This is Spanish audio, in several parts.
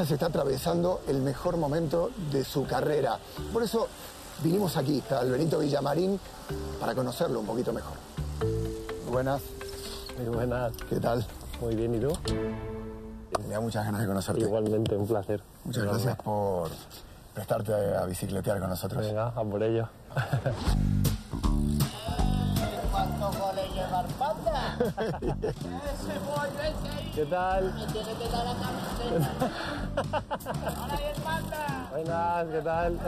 Jorge Iglesias está atravesando el mejor momento de su carrera. Por eso vinimos aquí, al Benito Villamarín, para conocerlo un poquito mejor. Buenas. Muy buenas. ¿Qué tal? Muy bien, ¿y tú? Tenía muchas ganas de conocerte. Igualmente, un placer. Muchas gracias por prestarte a bicicletear con nosotros. Venga, a por ello. ¿Qué tal? Me tiene que dar la camiseta. Ahora hay Arpanda. Buenas, ¿qué tal?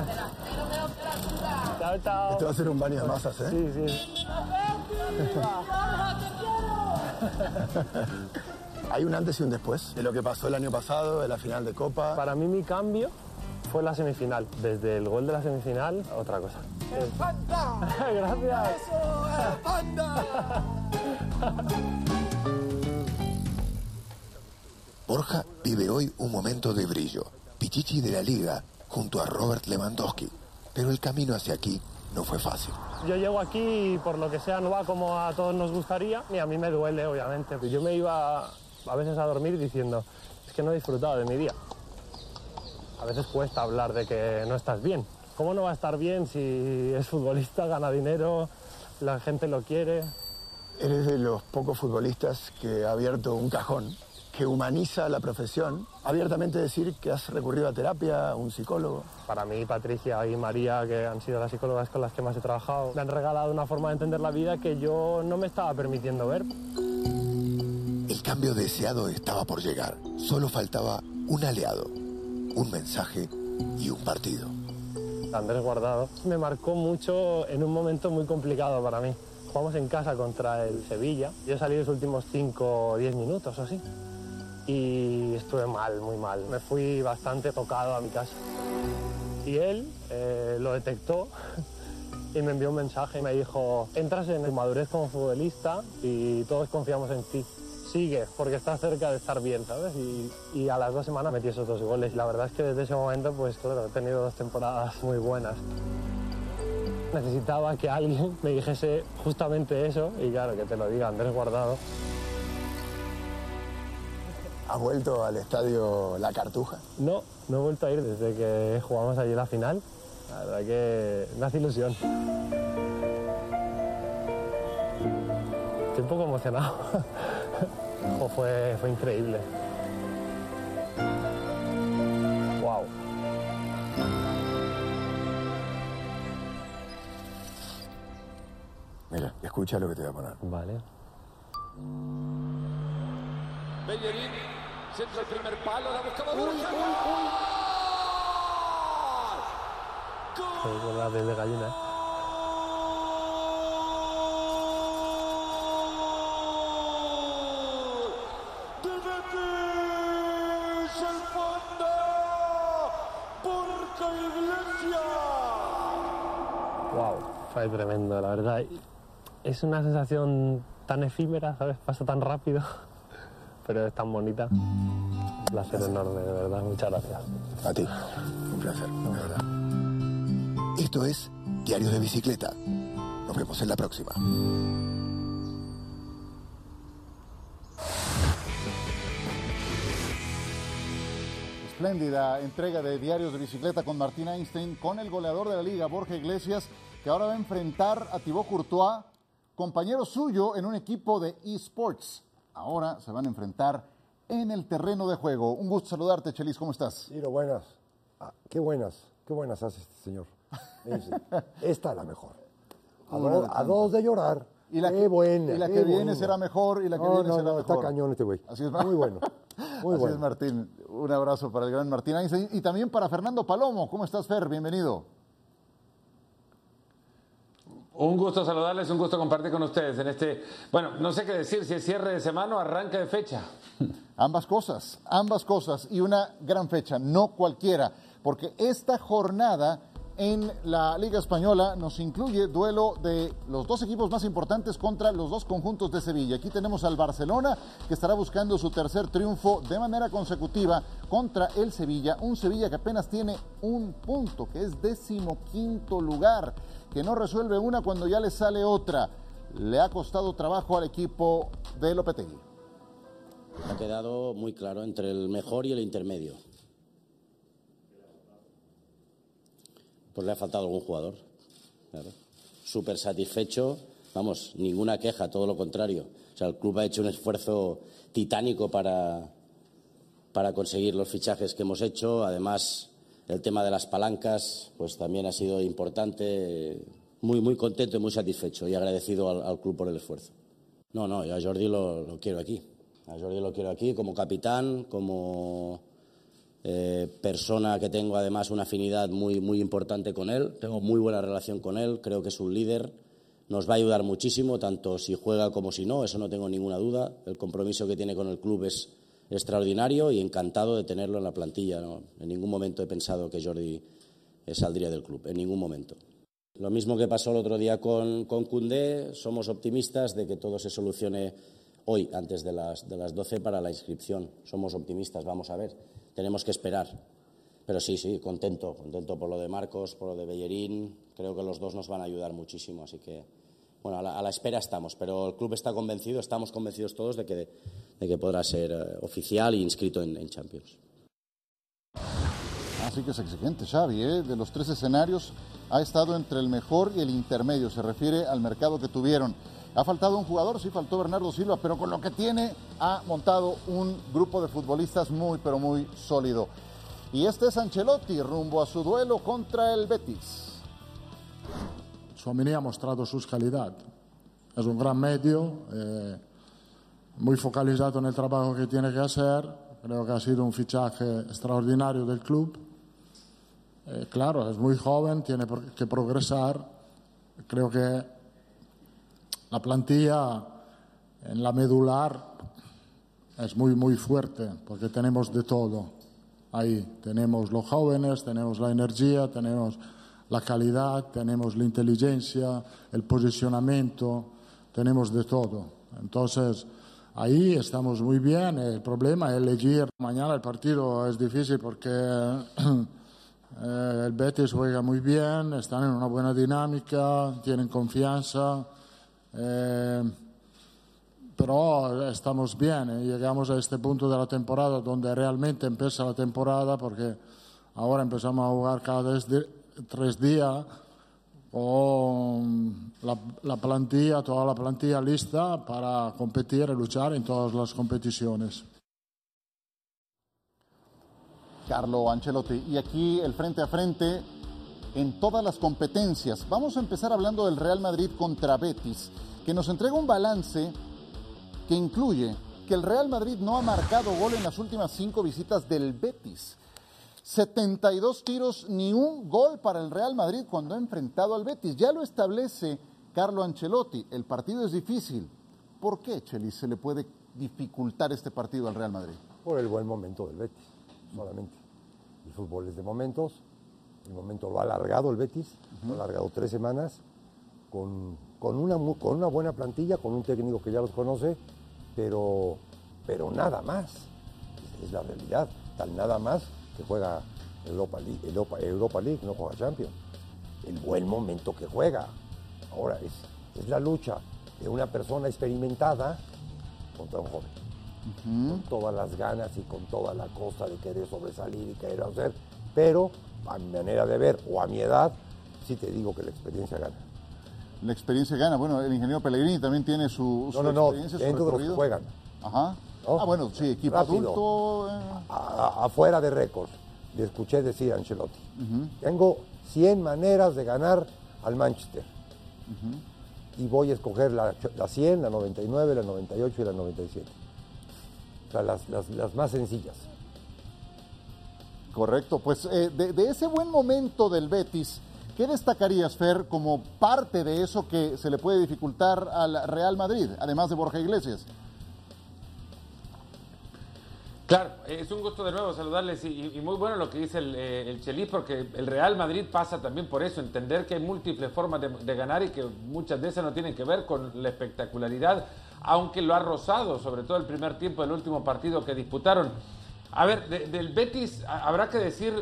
Chao, chao. Te va a hacer un baño de masas, ¿eh? Sí, sí. Hay un antes y un después de lo que pasó el año pasado, de la final de Copa. Para mí mi cambio fue la semifinal. Desde el gol de la semifinal, otra cosa. Arpanda. Gracias. Eso, Arpanda. Borja vive hoy un momento de brillo. Pichichi de la liga junto a Robert Lewandowski. Pero el camino hacia aquí no fue fácil. Yo llego aquí y por lo que sea no va como a todos nos gustaría y a mí me duele, obviamente. Yo me iba a veces a dormir diciendo, es que no he disfrutado de mi día. A veces cuesta hablar de que no estás bien. ¿Cómo no va a estar bien si es futbolista, gana dinero, la gente lo quiere? Eres de los pocos futbolistas que ha abierto un cajón, que humaniza la profesión. Abiertamente decir que has recurrido a terapia, a un psicólogo. Para mí, Patricia y María, que han sido las psicólogas con las que más he trabajado, me han regalado una forma de entender la vida que yo no me estaba permitiendo ver. El cambio deseado estaba por llegar. Solo faltaba un aliado, un mensaje y un partido. Andrés Guardado me marcó mucho en un momento muy complicado para mí. Jugamos en casa contra el Sevilla. Yo salí los últimos 5 o 10 minutos o así. Y estuve mal, muy mal. Me fui bastante tocado a mi casa. Y él eh, lo detectó y me envió un mensaje y me dijo, entras en tu madurez como futbolista y todos confiamos en ti. Sigue, porque estás cerca de estar bien, ¿sabes? Y, y a las dos semanas metí esos dos goles. La verdad es que desde ese momento, pues claro, he tenido dos temporadas muy buenas. Necesitaba que alguien me dijese justamente eso y claro, que te lo diga Andrés Guardado. ¿Has vuelto al estadio La Cartuja? No, no he vuelto a ir desde que jugamos allí la final. La verdad que me hace ilusión. Estoy un poco emocionado. Fue, fue increíble. Escucha lo que te voy a poner. Vale. Bellerín, centro el primer palo, la buscaba Uy, uy, uy. La piel de gallina. ¿eh? Wow, fue tremendo, la verdad. Es una sensación tan efímera, ¿sabes? Pasa tan rápido, pero es tan bonita. Un placer enorme, de verdad. Muchas gracias. A ti. Un placer, de verdad. Esto es Diarios de Bicicleta. Nos vemos en la próxima. Espléndida entrega de Diarios de Bicicleta con Martín Einstein, con el goleador de la liga, Borja Iglesias, que ahora va a enfrentar a Thibaut Courtois, compañero suyo en un equipo de eSports. Ahora se van a enfrentar en el terreno de juego. Un gusto saludarte, Chelis, ¿cómo estás? Ciro, buenas. Ah, qué buenas, qué buenas hace este señor. Esta es la mejor. A, do- dos de llorar, Y la Qué que, buena, y la qué que viene buena. será mejor y la que No, viene no, será no, mejor. está cañón este güey. Así es, Muy bueno. Muy Así bueno. es, Martín. Un abrazo para el gran Martín y también para Fernando Palomo. ¿Cómo estás, Fer? Bienvenido. Un gusto saludarles, un gusto compartir con ustedes en este, bueno, no sé qué decir, si es cierre de semana o arranque de fecha. Ambas cosas, ambas cosas y una gran fecha, no cualquiera, porque esta jornada en la Liga Española nos incluye duelo de los dos equipos más importantes contra los dos conjuntos de Sevilla. Aquí tenemos al Barcelona que estará buscando su tercer triunfo de manera consecutiva contra el Sevilla, un Sevilla que apenas tiene un punto, que es decimoquinto lugar, que no resuelve una cuando ya le sale otra. Le ha costado trabajo al equipo de Lopetegui. Ha quedado muy claro entre el mejor y el intermedio. Pues le ha faltado algún jugador. Claro. Súper satisfecho. Vamos, ninguna queja, todo lo contrario. O sea, el club ha hecho un esfuerzo titánico para, para conseguir los fichajes que hemos hecho. Además, el tema de las palancas, pues también ha sido importante. Muy, muy contento y muy satisfecho y agradecido al, al club por el esfuerzo. No, no, yo a Jordi lo, lo quiero aquí. A Jordi lo quiero aquí como capitán, como eh, persona que tengo además una afinidad muy, muy importante con él. Tengo muy buena relación con él, creo que es un líder. Nos va a ayudar muchísimo, tanto si juega como si no, eso no tengo ninguna duda. El compromiso que tiene con el club es extraordinario y encantado de tenerlo en la plantilla. En ningún momento he pensado que Jordi eh, saldría del club, en ningún momento. Lo mismo que pasó el otro día con, con Koundé, somos optimistas de que todo se solucione hoy, antes de las, de las 12 para la inscripción. Somos optimistas, vamos a ver. Tenemos que esperar. Pero sí, sí, contento, contento por lo de Marcos, por lo de Bellerín. Creo que los dos nos van a ayudar muchísimo, así que, bueno, a la, espera estamos. Pero el club está convencido, estamos convencidos todos de que, podrá ser eh, oficial e inscrito en, Champions. Así que es exigente, Xavi, ¿eh? de los tres escenarios ha estado entre el mejor y el intermedio, se refiere al mercado que tuvieron. Ha faltado un jugador, sí faltó Bernardo Silva, pero con lo que tiene ha montado un grupo de futbolistas muy, pero muy sólido. Y este es Ancelotti rumbo a su duelo contra el Betis. Suamini ha mostrato sus calidad. Es un gran medio, eh, muy focalizado en el trabajo que tiene que hacer. Creo que ha sido un fichaje extraordinario del club. Eh, claro, es muy joven, tiene que progresar. Creo que la plantilla en la medular es muy, muy fuerte porque tenemos de todo ahí. Tenemos los jóvenes, tenemos la energía, tenemos la calidad, tenemos la inteligencia, el posicionamiento, tenemos de todo. Entonces, ahí estamos muy bien. El problema es elegir. Mañana el partido es difícil porque eh, el Betis juega muy bien, están en una buena dinámica, tienen confianza. eh, pero estamos bien, eh, llegamos a este punto de la temporada donde realmente empieza la temporada porque ahora empezamos a jugar cada di- tres días con la, la plantilla, toda la plantilla lista para competir y luchar en todas las competiciones. Carlo Ancelotti. Y aquí el frente a frente en todas las competencias. Vamos a empezar hablando del Real Madrid contra Betis, que nos entrega un balance que incluye que el Real Madrid no ha marcado gol en las últimas cinco visitas del Betis. 72 tiros, ni un gol para el Real Madrid cuando ha enfrentado al Betis. Ya lo establece Carlo Ancelotti. El partido es difícil. ¿Por qué, Chelis, se le puede dificultar este partido al Real Madrid? Por el buen momento del Betis, solamente. El fútbol es de momentos. El momento lo ha alargado el Betis, lo ha alargado tres semanas, con, con una, con una buena plantilla, con un técnico que ya los conoce, pero, pero nada más. Es la realidad. Tal nada más que juega Europa League, Europa, Europa League, no juega Champions. El buen momento que juega. Ahora es, es la lucha de una persona experimentada contra un joven con todas las ganas y con toda la cosa de querer sobresalir y querer hacer, pero a mi manera de ver o a mi edad, sí te digo que la experiencia gana. La experiencia gana. Bueno, el ingeniero Pellegrini también tiene su, su No, no, no, experiencia, su dentro de los que juegan. Ajá. ¿No? Ah, bueno, sí, equipo Rápido. adulto. eh. A- afuera de récord, le escuché decir a Ancelotti, tengo 100 maneras de ganar al Manchester. y voy a escoger la, la 100, la 99, la 98 y la 97. O sea, las, las- las más sencillas. Correcto, pues eh, de, de ese buen momento del Betis, ¿qué destacarías, Fer, como parte de eso que se le puede dificultar al Real Madrid, además de Borja Iglesias? Claro, es un gusto de nuevo saludarles y, muy bueno lo que dice el, eh, el Chelis porque el Real Madrid pasa también por eso, entender que hay múltiples formas de, ganar y que muchas de esas no tienen que ver con la espectacularidad, aunque lo ha rozado, sobre todo el primer tiempo del último partido que disputaron. A ver, de- del Betis habrá que decir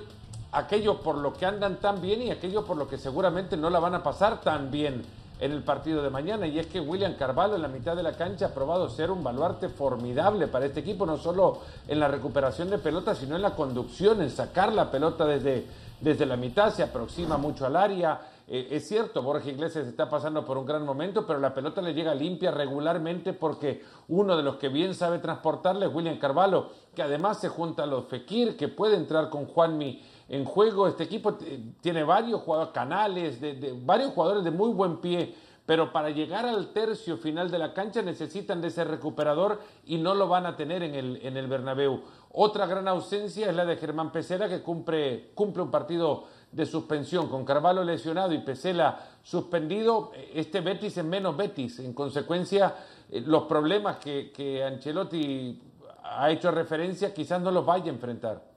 aquello por lo que andan tan bien y aquello por lo que seguramente no la van a pasar tan bien en el partido de mañana. Y es que William Carvalho en la mitad de la cancha ha probado ser un baluarte formidable para este equipo, no solo en la recuperación de pelota, sino en la conducción, en sacar la pelota desde, desde la mitad, se aproxima mucho al área. Eh, es cierto, Borja Iglesias está pasando por un gran momento, pero la pelota le llega limpia regularmente porque uno de los que bien sabe transportarle es William Carvalho, que además se junta a los Fekir, que puede entrar con Juanmi en juego. Este equipo eh, tiene varios jugadores, canales, de, varios jugadores de muy buen pie, pero para llegar al tercio final de la cancha necesitan de ese recuperador y no lo van a tener en el, en el Bernabéu. Otra gran ausencia es la de Germán Pesela, que cumple, cumple un partido de suspensión, con Carvalho lesionado y Pesela suspendido, eh, este Betis es menos Betis. En consecuencia, eh, los problemas que, que Ancelotti ha hecho referencia quizás no los vaya a enfrentar.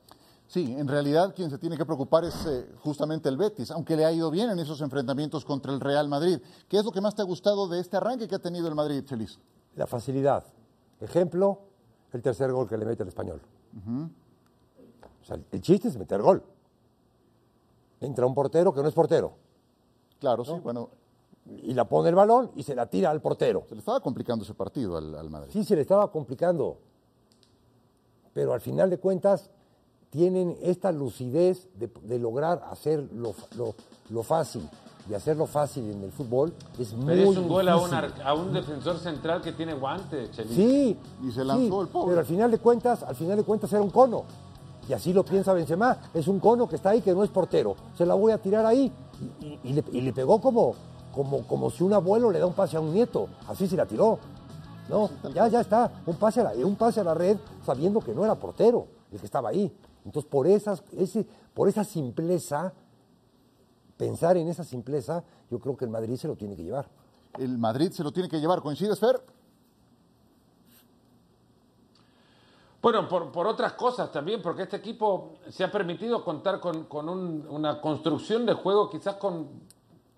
Sí, en realidad quien se tiene que preocupar es eh, justamente el Betis, aunque le ha ido bien en esos enfrentamientos contra el Real Madrid. ¿Qué es lo que más te ha gustado de este arranque que ha tenido el Madrid, Chelis? La facilidad. Ejemplo, el tercer gol que le mete el español. O sea, el chiste es meter gol. Entra un portero que no es portero. Claro, sí, bueno. Y la pone el balón y se la tira al portero. Se le estaba complicando ese partido al, al Madrid. Sí, se le estaba complicando. Pero al final de cuentas, tienen esta lucidez de, de lograr hacer lo, lo- lo fácil. Y hacerlo fácil en el fútbol es muy Pero es un gol a un, a defensor central que tiene guante, Chelis. Sí. Y se lanzó sí, el pobre. Pero al final de cuentas, al final de cuentas era un cono. Y así lo piensa Benzema. Es un cono que está ahí, que no es portero. Se la voy a tirar ahí. Y, y- y le, y le pegó como, como, como si un abuelo le da un pase a un nieto. Así se la tiró. No, ya, ya está. Un pase a la, un pase a la red sabiendo que no era portero el que estaba ahí. Entonces, por, esas, ese, por esa simpleza, pensar en esa simpleza, yo creo que el Madrid se lo tiene que llevar. El Madrid se lo tiene que llevar. ¿Coincides, Fer? Bueno, por, por otras cosas también, porque este equipo se ha permitido contar con, con un- una construcción de juego quizás con,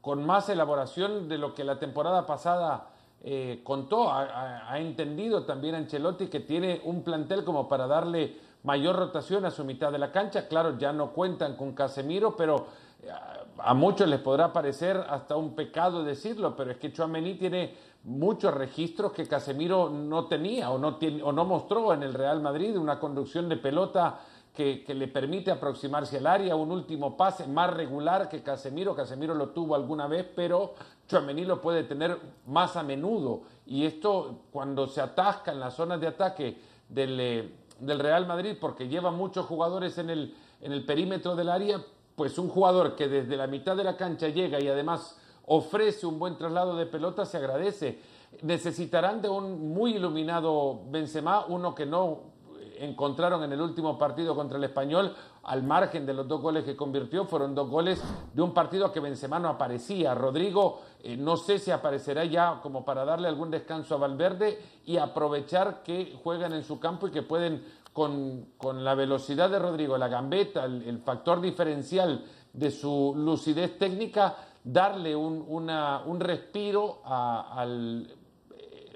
con más elaboración de lo que la temporada pasada eh, contó. Ha, ha- ha entendido también Ancelotti que tiene un plantel como para darle mayor rotación a su mitad de la cancha. Claro, ya no cuentan con Casemiro, pero eh, a muchos les podrá parecer hasta un pecado decirlo, pero es que Chouameni tiene muchos registros que Casemiro no tenía o no, tiene, o no mostró en el Real Madrid, una conducción de pelota que, que le permite aproximarse al área, un último pase más regular que Casemiro, Casemiro lo tuvo alguna vez, pero Chouameni lo puede tener más a menudo y esto cuando se atasca en las zonas de ataque del, eh, del Real Madrid porque lleva muchos jugadores en el, en el perímetro del área, pues un jugador que desde la mitad de la cancha llega y además ofrece un buen traslado de pelota se agradece. Necesitarán de un muy iluminado Benzema, uno que no encontraron en el último partido contra el Español, al margen de los dos goles que convirtió, fueron dos goles de un partido que Benzema no aparecía. Rodrigo, eh, no sé si aparecerá ya como para darle algún descanso a Valverde y aprovechar que juegan en su campo y que pueden, con, con la velocidad de Rodrigo, la gambeta, el, factor diferencial de su lucidez técnica, darle un, un respiro al,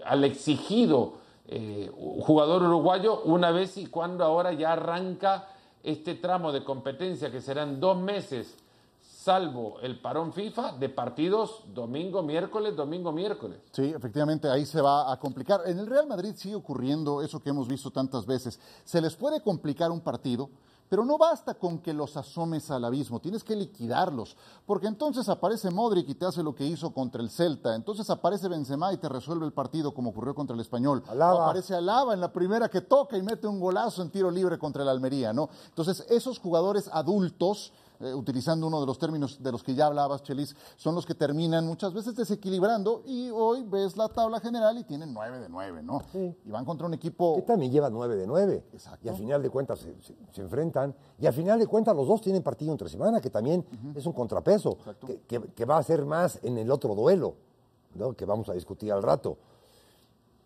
al exigido eh, jugador uruguayo una vez y cuando ahora ya arranca este tramo de competencia que serán dos meses, salvo el parón FIFA, de partidos domingo, miércoles, domingo, miércoles. Sí, efectivamente, ahí se va a complicar. En el Real Madrid sigue ocurriendo eso que hemos visto tantas veces. Se les puede complicar un partido, pero no basta con que los asomes al abismo, tienes que liquidarlos, porque entonces aparece Modric y te hace lo que hizo contra el Celta, entonces aparece Benzema y te resuelve el partido como ocurrió contra el Español. Alaba. Aparece Alaba en la primera que toca y mete un golazo en tiro libre contra el Almería, ¿no? Entonces, esos jugadores adultos eh, utilizando uno de los términos de los que ya hablabas, Chelis, son los que terminan muchas veces desequilibrando y hoy ves la tabla general y tienen 9 de 9, ¿no? Y van contra un equipo... Que también lleva 9 de 9. Exacto. Y al final de cuentas se, se- se enfrentan. Y al final de cuentas los dos tienen partido entre semana, que también es un contrapeso, que, que- que va a ser más en el otro duelo, ¿no? que vamos a discutir al rato.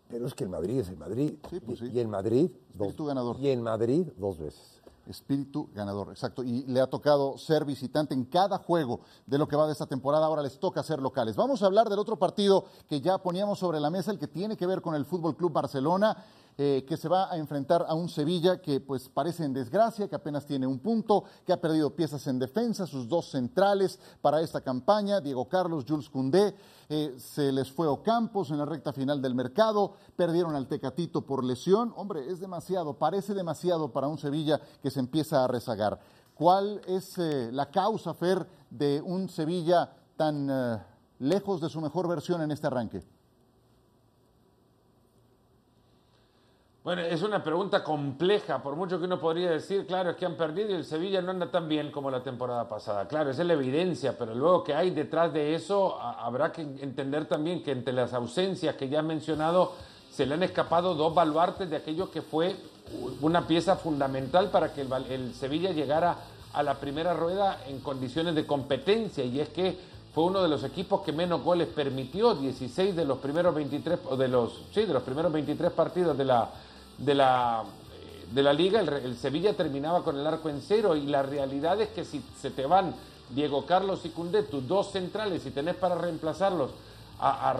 Pero es que el Madrid es el Madrid. pues y, y el Madrid, dos, ganador. y el Madrid dos veces. Espíritu ganador, exacto. Y le ha tocado ser visitante en cada juego de lo que va de esta temporada. Ahora les toca ser locales. Vamos a hablar del otro partido que ya poníamos sobre la mesa, el que tiene que ver con el Fútbol Club Barcelona. Eh, que se va a enfrentar a un Sevilla que pues parece en desgracia, que apenas tiene un punto, que ha perdido piezas en defensa, sus dos centrales para esta campaña, Diego Carlos, Jules Koundé, eh, se les fue Ocampos en la recta final del mercado, perdieron al Tecatito por lesión, hombre, es demasiado, parece demasiado para un Sevilla que se empieza a rezagar. ¿Cuál es eh, la causa, Fer, de un Sevilla tan eh, lejos de su mejor versión en este arranque? Bueno, es una pregunta compleja, por mucho que uno podría decir, claro, es que han perdido y el Sevilla no anda tan bien como la temporada pasada. Claro, es la evidencia, pero luego que hay detrás de eso, habrá que entender también que entre las ausencias que ya has mencionado, se le han escapado dos baluartes de aquello que fue una pieza fundamental para que el, el Sevilla llegara a la primera rueda en condiciones de competencia, y es que fue uno de los equipos que menos goles permitió, 16 de los primeros 23, o de los, sí, de los primeros 23 partidos de la, de la, de la liga, el, el Sevilla terminaba con el arco en cero y la realidad es que si se te van Diego Carlos y Cundé, tus dos centrales, y tenés para reemplazarlos a, a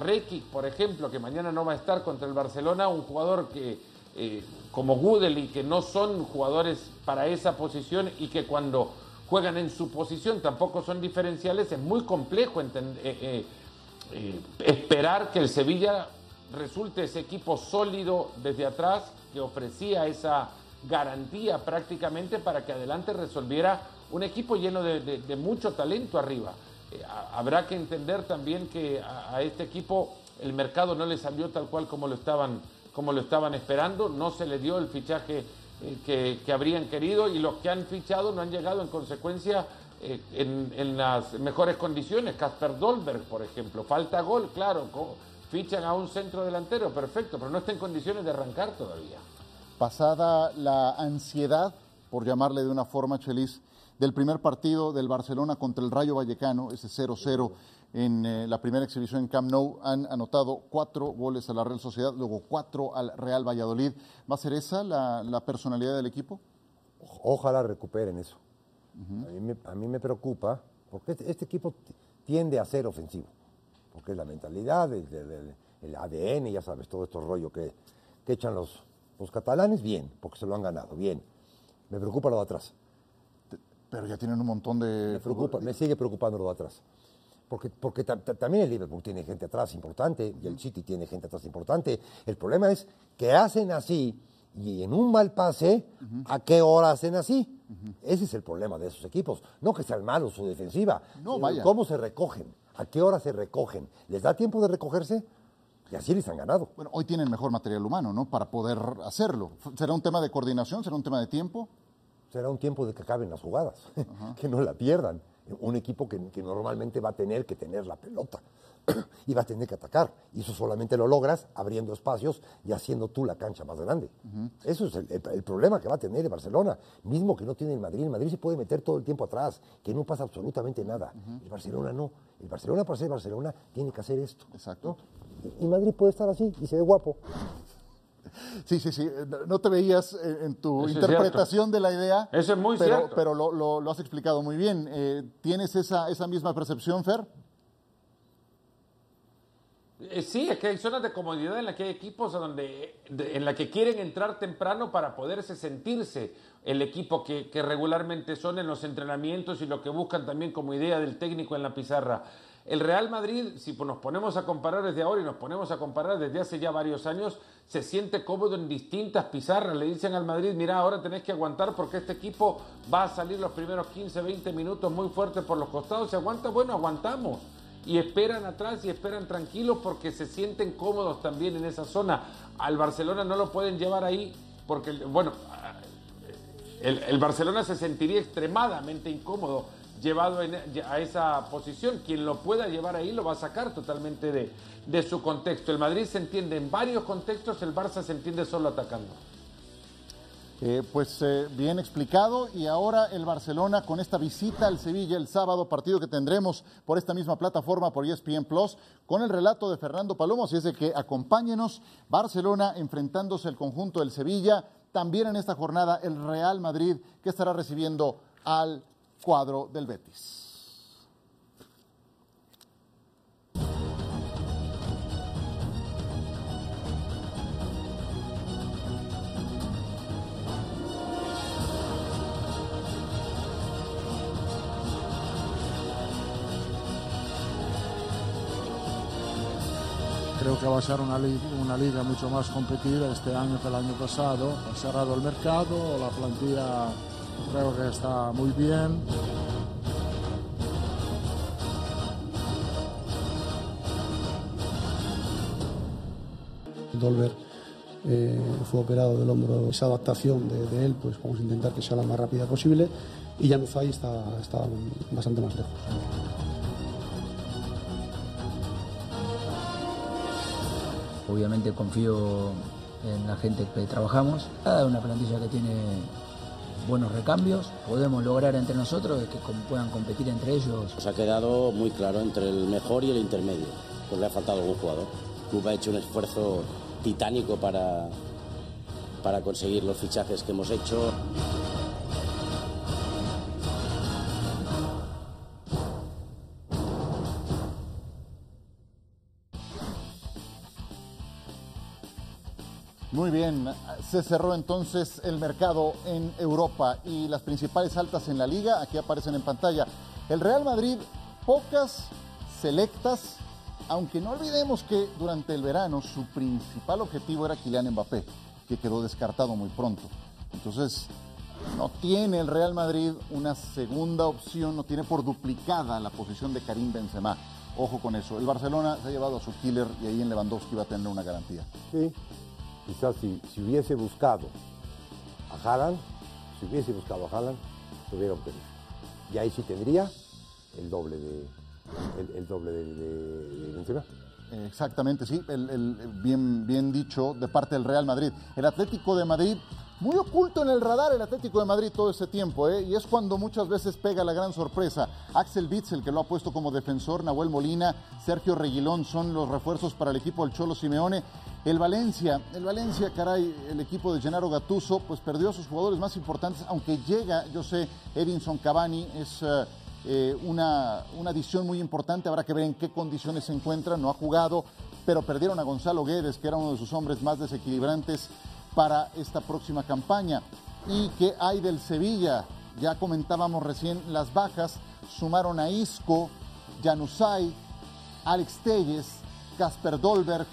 por ejemplo, que mañana no va a estar contra el Barcelona, un jugador que eh, como Gudel y que no son jugadores para esa posición y que cuando juegan en su posición tampoco son diferenciales, es muy complejo enten- eh, eh, eh, esperar que el Sevilla resulte ese equipo sólido desde atrás que ofrecía esa garantía prácticamente para que adelante resolviera un equipo lleno de, mucho talento arriba. Eh, ha- habrá que entender también que a, este equipo el mercado no le salió tal cual como lo estaban, como lo estaban esperando, no se le dio el fichaje eh, que, habrían querido y los que han fichado no han llegado en consecuencia eh, en, las mejores condiciones. Casper Dolberg, por ejemplo, falta gol, claro, fichan a un centro delantero, perfecto, pero no está en condiciones de arrancar todavía. Pasada la ansiedad, por llamarle de una forma, Chelis, del primer partido del Barcelona contra el Rayo Vallecano, ese 0-0 en eh, la primera exhibición en Camp Nou, han anotado cuatro goles a la Real Sociedad, luego cuatro al Real Valladolid. ¿Va a ser esa la, la personalidad del equipo? Ojalá recuperen eso. a, mí me, a mí me preocupa, porque este, este equipo tiende a ser ofensivo, porque es la mentalidad, el, el- el- el ADN, ya sabes, todo este rollo que, que echan los, los catalanes, bien, porque se lo han ganado, bien. Me preocupa lo de atrás. Pero ya tienen un montón de... Me, preocupa, me sigue preocupando lo de atrás. Porque, porque ta- ta- también el Liverpool tiene gente atrás importante y el City tiene gente atrás importante. El problema es que hacen así y en un mal pase, ¿a qué hora hacen así? Ese es el problema de esos equipos. No que sean malos su defensiva, No, vaya. cómo se recogen, a qué hora se recogen. ¿Les da tiempo de recogerse? Y así les han ganado. Bueno, hoy tienen mejor material humano, ¿no? Para poder hacerlo. ¿Será un tema de coordinación? ¿Será un tema de tiempo? será un tiempo de que acaben las jugadas, que no la pierdan. Un equipo que, que normalmente va a tener que tener la pelota y va a tener que atacar. Y eso solamente lo logras abriendo espacios y haciendo tú la cancha más grande. Eso es el, el- el problema que va a tener el Barcelona. Mismo que no tiene el Madrid. El Madrid se puede meter todo el tiempo atrás, que no pasa absolutamente nada. El Barcelona no. El Barcelona, para ser Barcelona, tiene que hacer esto. Exacto. Y Madrid puede estar así y se ve guapo. Sí, sí, sí. No- No te veías eh, en tu Eso interpretación de la idea. Eso es muy pero, cierto. Pero lo, lo- lo has explicado muy bien. Eh, ¿Tienes esa, esa misma percepción, Fer? Eh, Sí, es que hay zonas de comodidad en las que hay equipos donde, de- en la que quieren entrar temprano para poderse sentirse el equipo que, regularmente son en los entrenamientos y lo que buscan también como idea del técnico en la pizarra. El Real Madrid, si nos ponemos a comparar desde ahora y nos ponemos a comparar desde hace ya varios años, se siente cómodo en distintas pizarras. Le dicen al Madrid, mira, ahora tenés que aguantar porque este equipo va a salir los primeros 15, 20 minutos muy fuerte por los costados. ¿Se aguanta? Bueno, aguantamos y esperan atrás y esperan tranquilos porque se sienten cómodos también en esa zona. Al Barcelona no lo pueden llevar ahí porque, bueno, el, el Barcelona se sentiría extremadamente incómodo llevado en- a esa posición. Quien lo pueda llevar ahí lo va a sacar totalmente de, de su contexto. El Madrid se entiende en varios contextos, el Barça se entiende solo atacando. Eh, pues eh, bien explicado. Y ahora el Barcelona con esta visita al Sevilla el sábado, partido que tendremos por esta misma plataforma por ESPN Plus, con el relato de Fernando Palomo, así es de que acompáñenos, Barcelona enfrentándose al conjunto del Sevilla, también en esta jornada el Real Madrid que estará recibiendo al cuadro del Betis. Creo que va a ser una liga, una liga mucho más competida este año que el año pasado. Ha cerrado el mercado, la plantilla creo que está muy bien. Dolber eh, fue operado del hombro, esa adaptación de, de él, pues vamos a intentar que sea la más rápida posible. Y Yanuzaj está, está bastante más lejos. Obviamente confío en la gente que trabajamos. Es una plantilla que tiene buenos recambios. Podemos lograr entre nosotros que puedan competir entre ellos. Nos ha quedado muy claro entre el mejor y el intermedio. Pues le ha faltado algún jugador. El club ha hecho un esfuerzo titánico para, para conseguir los fichajes que hemos hecho. Muy bien, se cerró entonces el mercado en Europa y las principales altas en la liga, aquí aparecen en pantalla. El Real Madrid, pocas selectas, aunque no olvidemos que durante el verano su principal objetivo era Kylian Mbappé, que quedó descartado muy pronto. Entonces, no tiene el Real Madrid una segunda opción, no tiene por duplicada la posición de Karim Benzema. Ojo con eso. El Barcelona se ha llevado a su killer y ahí en Lewandowski va a tener una garantía. Sí, quizás si, si hubiese buscado a Haaland, si hubiese buscado a Haaland, se hubiera obtenido. Y ahí sí tendría el doble de, el, doble de, de-. Exactamente, sí, el- bien, bien dicho de parte del Real Madrid. El Atlético de Madrid, muy oculto en el radar el Atlético de Madrid todo ese tiempo, ¿eh? y es cuando muchas veces pega la gran sorpresa. Axel Witzel, que lo ha puesto como defensor, Nahuel Molina, Sergio Reguilón son los refuerzos para el equipo del Cholo Simeone. El Valencia, el Valencia, caray, el equipo de Gennaro Gattuso, pues perdió a sus jugadores más importantes, aunque llega, yo sé, Edinson Cavani es... eh, eh, una, una adición muy importante. Habrá que ver en qué condiciones se encuentra. No ha jugado, pero perdieron a Gonzalo Guedes, que era uno de sus hombres más desequilibrantes para esta próxima campaña. ¿Y qué hay del Sevilla? Ya comentábamos recién las bajas. Sumaron a Isco, Januzaj, Alex Telles, Casper Dolberg.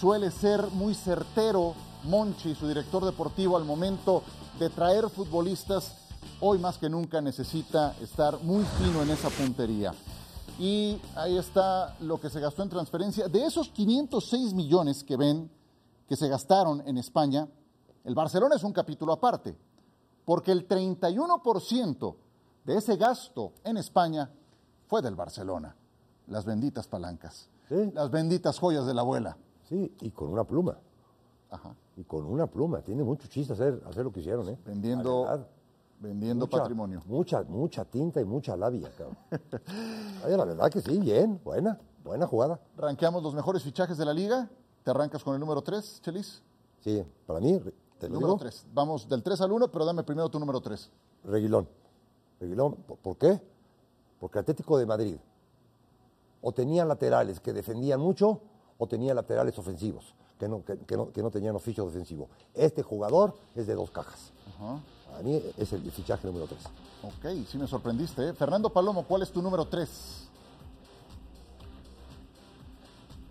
Suele ser muy certero Monchi, su director deportivo, al momento de traer futbolistas hoy más que nunca necesita estar muy fino en esa puntería. Y ahí está lo que se gastó en transferencia. De esos 506 millones que ven que se gastaron en España, el Barcelona es un capítulo aparte, porque el 31% de ese gasto en España fue del Barcelona. Las benditas palancas, las benditas joyas de la abuela. Sí, y con una pluma. Ajá. Y con una pluma. Tiene mucho chiste hacer, hacer lo que hicieron, ¿eh? Vendiendo, verdad. vendiendo Mucha- patrimonio. Mucha, mucha tinta y mucha labia, cabrón. La verdad que sí, bien, buena, buena jugada. Ranqueamos los mejores fichajes de la liga. ¿Te arrancas con el número 3, Chelis? Sí, para mí, te El lo número digo, 3. Vamos del 3 al 1, pero dame primero tu número 3. Reguilón. Reguilón, ¿por, qué? Porque Atlético de Madrid o tenía laterales que defendían mucho o tenía laterales ofensivos que no, que, que no, que no tenían oficio defensivo. Este jugador es de dos cajas. Para mí es el fichaje número 3. Ok, sí me sorprendiste. ¿eh? Fernando Palomo, ¿cuál es tu número 3?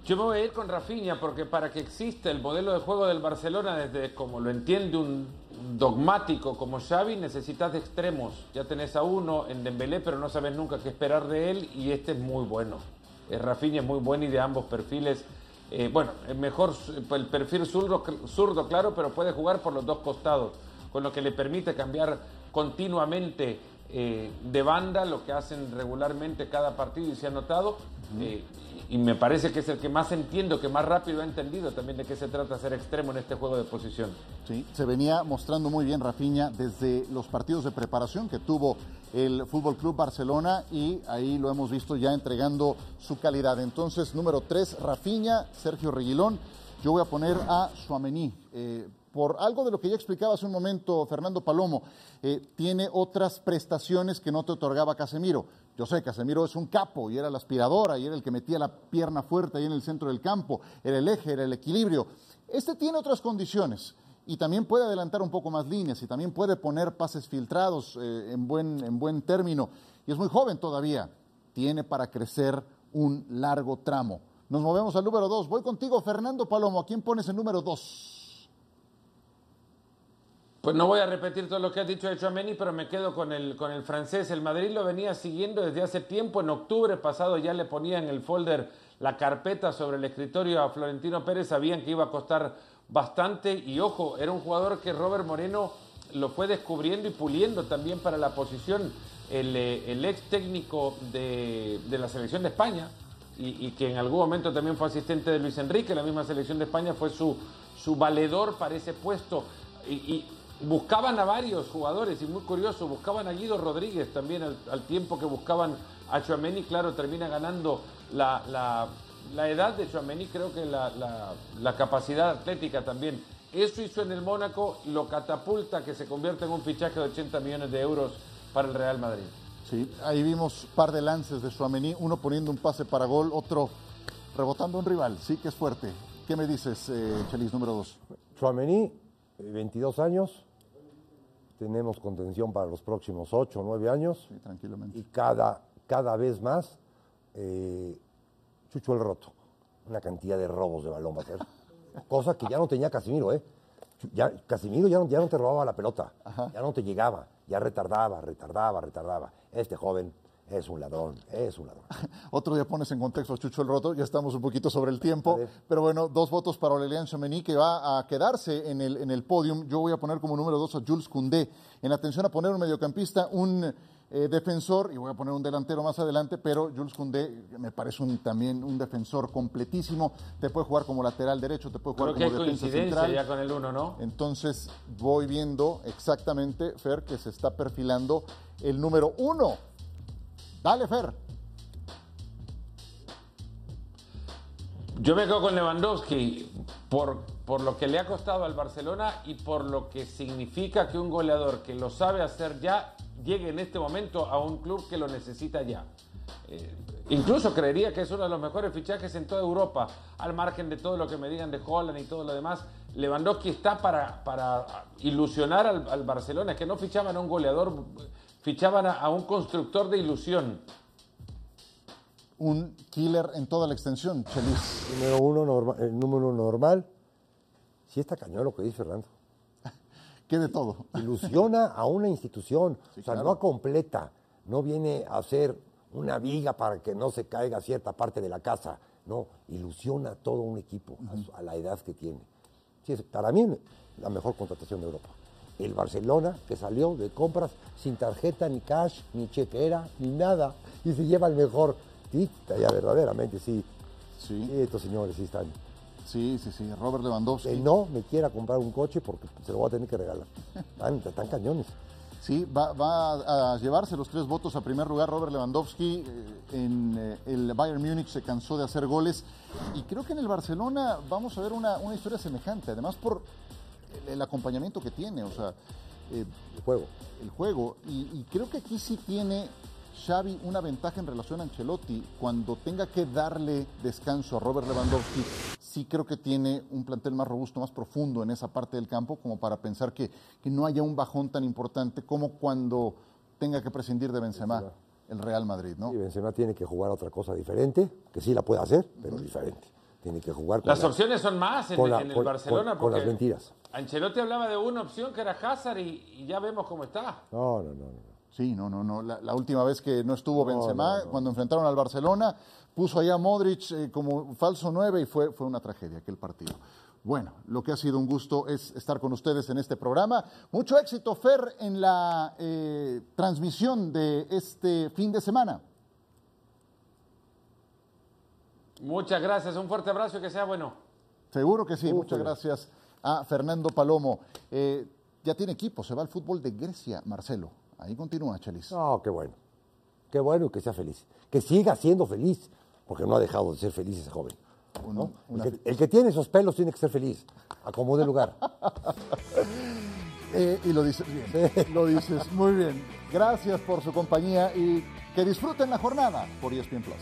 Yo me voy a ir con Rafinha porque para que exista el modelo de juego del Barcelona, desde como lo entiende un dogmático como Xavi, necesitas de extremos. Ya tenés a uno en Dembélé, pero no sabes nunca qué esperar de él y este es muy bueno. Eh, Rafinha es muy bueno y de ambos perfiles. eh, bueno, es mejor su- el perfil zurdo, zurdo, claro, pero puede jugar por los dos costados, con lo que le permite cambiar continuamente eh, de banda, lo que hacen regularmente cada partido y se ha notado. eh, y me parece que es el que más entiendo, que más rápido ha entendido también de qué se trata ser extremo en este juego de posición. Sí, se venía mostrando muy bien Rafinha desde los partidos de preparación que tuvo el Fútbol Club Barcelona y ahí lo hemos visto ya entregando su calidad. Entonces, número 3, Rafinha, Sergio Reguilón. Yo voy a poner a Suamení. Eh, por algo de lo que ya explicaba hace un momento Fernando Palomo, eh, tiene otras prestaciones que no te otorgaba Casemiro. Yo sé, Casemiro es un capo y era la aspiradora y era el que metía la pierna fuerte ahí en el centro del campo, era el eje, era el equilibrio. Este tiene otras condiciones y también puede adelantar un poco más líneas y también puede poner pases filtrados eh, en, buen, en buen término. Y es muy joven todavía, tiene para crecer un largo tramo. Nos movemos al número dos. Voy contigo, Fernando Palomo. ¿A quién pones el número dos? Pues no voy a repetir todo lo que ha dicho de Chouameni, pero me quedo con el, con el francés. El Madrid lo venía siguiendo desde hace tiempo. En octubre pasado ya le ponía en el folder la carpeta sobre el escritorio a Florentino Pérez. Sabían que iba a costar bastante. Y ojo, era un jugador que Robert Moreno lo fue descubriendo y puliendo también para la posición. El, eh, el ex técnico de, de la selección de España, y, que en algún momento también fue asistente de Luis Enrique, la misma selección de España, fue su, su valedor para ese puesto. Y, buscaban a varios jugadores, y muy curioso, buscaban a Guido Rodríguez también al, al tiempo que buscaban a Chuameni, claro, termina ganando la, la, la edad de Chuameni, creo que la, la, la capacidad atlética también. Eso hizo en el Mónaco, lo catapulta que se convierte en un fichaje de 80 millones de euros para el Real Madrid. Sí, ahí vimos un par de lances de Suamení, uno poniendo un pase para gol, otro rebotando a un rival. Sí que es fuerte. ¿Qué me dices, eh, Chelis, número dos? Suamení, 22 años. Tenemos contención para los próximos 8 o 9 años. Sí, tranquilamente. Y cada, cada vez más, eh, Chucho el Roto. Una cantidad de robos de balón va a ser. Cosa que ya no tenía Casimiro, ¿eh? Ya, Casimiro ya no, ya no te robaba la pelota, Ajá. ya no te llegaba, ya retardaba, retardaba, retardaba. Este joven es un ladrón, es un ladrón. Otro día pones en contexto a Chucho el Roto, ya estamos un poquito sobre el tiempo, pero bueno, dos votos para Aurelien Chomení que va a quedarse en el, en el podium. Yo voy a poner como número dos a Jules Koundé. En atención a poner un mediocampista, un eh, defensor, y voy a poner un delantero más adelante, pero Jules Koundé me parece un, también un defensor completísimo. Te puede jugar como lateral derecho, te puede jugar Creo como que hay defensa coincidencia central. ya con el uno, ¿no? Entonces voy viendo exactamente, Fer, que se está perfilando el número uno. Dale, Fer. Yo me quedo con Lewandowski por, por lo que le ha costado al Barcelona y por lo que significa que un goleador que lo sabe hacer ya llegue en este momento a un club que lo necesita ya. Eh, incluso creería que es uno de los mejores fichajes en toda Europa, al margen de todo lo que me digan de Holland y todo lo demás. Lewandowski está para, para ilusionar al, al Barcelona, que no fichaban a un goleador, fichaban a, a un constructor de ilusión. Un killer en toda la extensión, Chelis. Número uno, norma, el número uno normal. Sí está cañón lo que dice Fernando. ¿Qué de todo? Ilusiona a una institución, Sí, o sea, claro. no completa, no viene a hacer una viga para que no se caiga cierta parte de la casa, no, ilusiona a todo un equipo a su- a, la edad que tiene. Sí, es para mí la mejor contratación de Europa. El Barcelona que salió de compras sin tarjeta, ni cash, ni chequera, ni nada, y se lleva el mejor. Sí, ya verdaderamente sí. Sí. estos señores sí están. Sí, sí, sí. Robert Lewandowski. Que no me quiera comprar un coche porque se lo voy a tener que regalar. Están, cañones. Sí, va, va a llevarse los tres votos a primer lugar Robert Lewandowski. eh, En eh, el Bayern Múnich se cansó de hacer goles. Y creo que en el Barcelona vamos a ver una, una historia semejante. Además por el, el acompañamiento que tiene. O sea, eh, El juego. el juego. Y, y creo que aquí sí tiene Xavi una ventaja en relación a Ancelotti. Cuando tenga que darle descanso a Robert Lewandowski, sí creo que tiene un plantel más robusto, más profundo en esa parte del campo, como para pensar que, que no haya un bajón tan importante como cuando tenga que prescindir de Benzema, el Real Madrid, ¿no? Y Benzema tiene que jugar otra cosa diferente, que sí la puede hacer, pero diferente. Tiene que jugar con Las la- opciones son más en, con la- en el con- Barcelona. con- con las porque mentiras. Ancelotti hablaba de una opción que era Hazard y, y ya vemos cómo está. No, no, no. no. Sí, no, no, no. La, la última vez que no estuvo Benzema, no, no. cuando enfrentaron al Barcelona, puso allá a Modric eh, como falso 9 y fue, fue una tragedia aquel partido. Bueno, lo que ha sido un gusto es estar con ustedes en este programa. Mucho éxito, Fer, en la eh, transmisión de este fin de semana. Muchas gracias, un fuerte abrazo y que sea bueno. Seguro que sí, muchas gracias a Fernando Palomo. Eh, ya tiene equipo, se va al fútbol de Grecia, Marcelo. Ahí continúa, Chelis. No, qué bueno. Qué bueno y que sea feliz. Que siga siendo feliz, porque no ha dejado de ser feliz ese joven. ¿no? El, que, el que tiene esos pelos tiene que ser feliz. Acomode lugar. Eh, y lo dices bien. Lo dices muy bien. Gracias por su compañía y que disfruten la jornada por ESPN Plus.